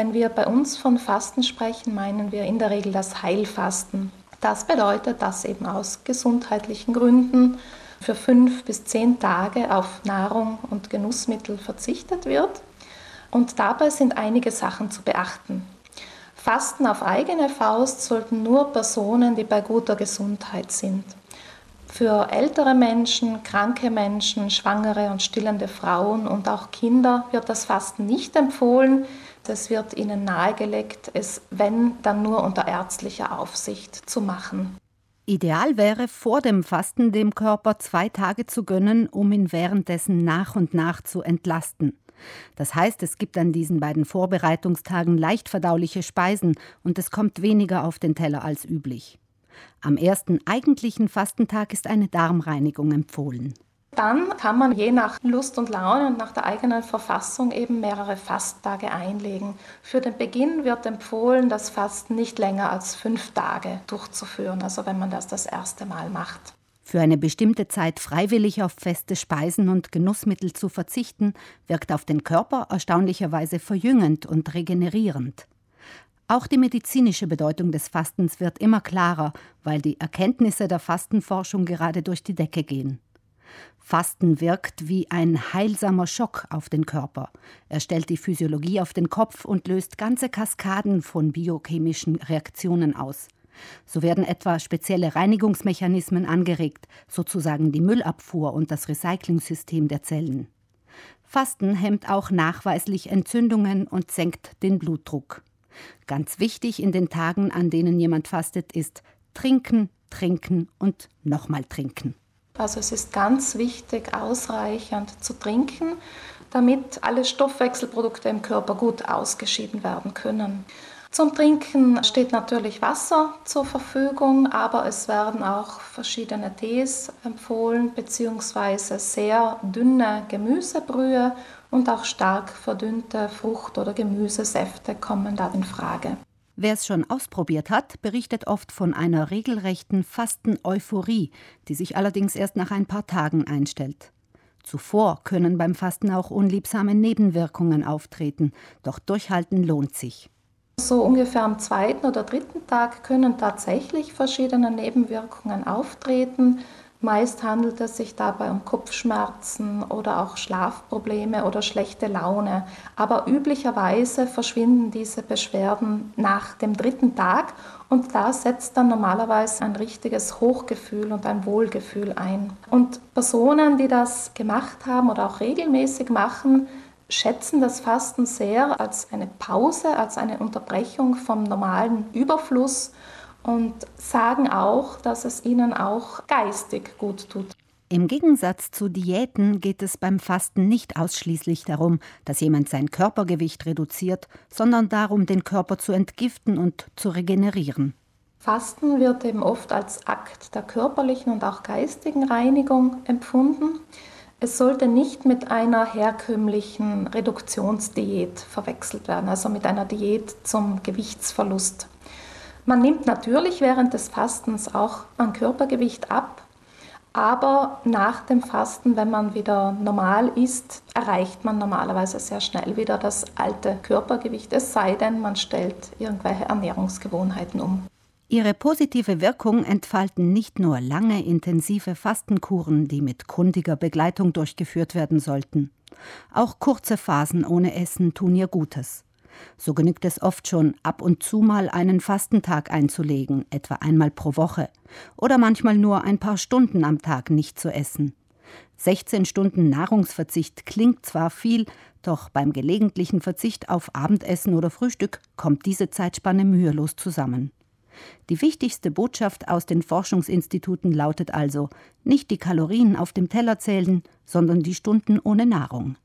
Wenn wir bei uns von Fasten sprechen, meinen wir in der Regel das Heilfasten. Das bedeutet, dass eben aus gesundheitlichen Gründen für fünf bis zehn Tage auf Nahrung und Genussmittel verzichtet wird. Und dabei sind einige Sachen zu beachten. Fasten auf eigene Faust sollten nur Personen, die bei guter Gesundheit sind. Für ältere Menschen, kranke Menschen, schwangere und stillende Frauen und auch Kinder wird das Fasten nicht empfohlen. Es wird ihnen nahegelegt, es, wenn, dann nur unter ärztlicher Aufsicht zu machen. Ideal wäre, vor dem Fasten dem Körper zwei Tage zu gönnen, um ihn währenddessen nach und nach zu entlasten. Das heißt, es gibt an diesen beiden Vorbereitungstagen leicht verdauliche Speisen und es kommt weniger auf den Teller als üblich. Am ersten eigentlichen Fastentag ist eine Darmreinigung empfohlen. Dann kann man je nach Lust und Laune und nach der eigenen Verfassung eben mehrere Fasttage einlegen. Für den Beginn wird empfohlen, das Fasten nicht länger als fünf Tage durchzuführen, also wenn man das das erste Mal macht. Für eine bestimmte Zeit freiwillig auf feste Speisen und Genussmittel zu verzichten, wirkt auf den Körper erstaunlicherweise verjüngend und regenerierend. Auch die medizinische Bedeutung des Fastens wird immer klarer, weil die Erkenntnisse der Fastenforschung gerade durch die Decke gehen. Fasten wirkt wie ein heilsamer Schock auf den Körper. Er stellt die Physiologie auf den Kopf und löst ganze Kaskaden von biochemischen Reaktionen aus. So werden etwa spezielle Reinigungsmechanismen angeregt, sozusagen die Müllabfuhr und das Recyclingsystem der Zellen. Fasten hemmt auch nachweislich Entzündungen und senkt den Blutdruck. Ganz wichtig in den Tagen, an denen jemand fastet, ist trinken, trinken und nochmal trinken. Also es ist ganz wichtig, ausreichend zu trinken, damit alle Stoffwechselprodukte im Körper gut ausgeschieden werden können. Zum Trinken steht natürlich Wasser zur Verfügung, aber es werden auch verschiedene Tees empfohlen, beziehungsweise sehr dünne Gemüsebrühe und auch stark verdünnte Frucht- oder Gemüsesäfte kommen da in Frage. Wer es schon ausprobiert hat, berichtet oft von einer regelrechten Fasten-Euphorie, die sich allerdings erst nach ein paar Tagen einstellt. Zuvor können beim Fasten auch unliebsame Nebenwirkungen auftreten, doch durchhalten lohnt sich. So ungefähr am zweiten oder dritten Tag können tatsächlich verschiedene Nebenwirkungen auftreten. Meist handelt es sich dabei um Kopfschmerzen oder auch Schlafprobleme oder schlechte Laune. Aber üblicherweise verschwinden diese Beschwerden nach dem dritten Tag und da setzt dann normalerweise ein richtiges Hochgefühl und ein Wohlgefühl ein. Und Personen, die das gemacht haben oder auch regelmäßig machen, schätzen das Fasten sehr als eine Pause, als eine Unterbrechung vom normalen Überfluss und sagen auch, dass es ihnen auch geistig gut tut. Im Gegensatz zu Diäten geht es beim Fasten nicht ausschließlich darum, dass jemand sein Körpergewicht reduziert, sondern darum, den Körper zu entgiften und zu regenerieren. Fasten wird eben oft als Akt der körperlichen und auch geistigen Reinigung empfunden. Es sollte nicht mit einer herkömmlichen Reduktionsdiät verwechselt werden, also mit einer Diät zum Gewichtsverlust. Man nimmt natürlich während des Fastens auch an Körpergewicht ab, aber nach dem Fasten, wenn man wieder normal isst, erreicht man normalerweise sehr schnell wieder das alte Körpergewicht, es sei denn, man stellt irgendwelche Ernährungsgewohnheiten um. Ihre positive Wirkung entfalten nicht nur lange intensive Fastenkuren, die mit kundiger Begleitung durchgeführt werden sollten. Auch kurze Phasen ohne Essen tun ihr Gutes. So genügt es oft schon, ab und zu mal einen Fastentag einzulegen, etwa einmal pro Woche, oder manchmal nur ein paar Stunden am Tag nicht zu essen. 16 Stunden Nahrungsverzicht klingt zwar viel, doch beim gelegentlichen Verzicht auf Abendessen oder Frühstück kommt diese Zeitspanne mühelos zusammen. Die wichtigste Botschaft aus den Forschungsinstituten lautet also nicht die Kalorien auf dem Teller zählen, sondern die Stunden ohne Nahrung.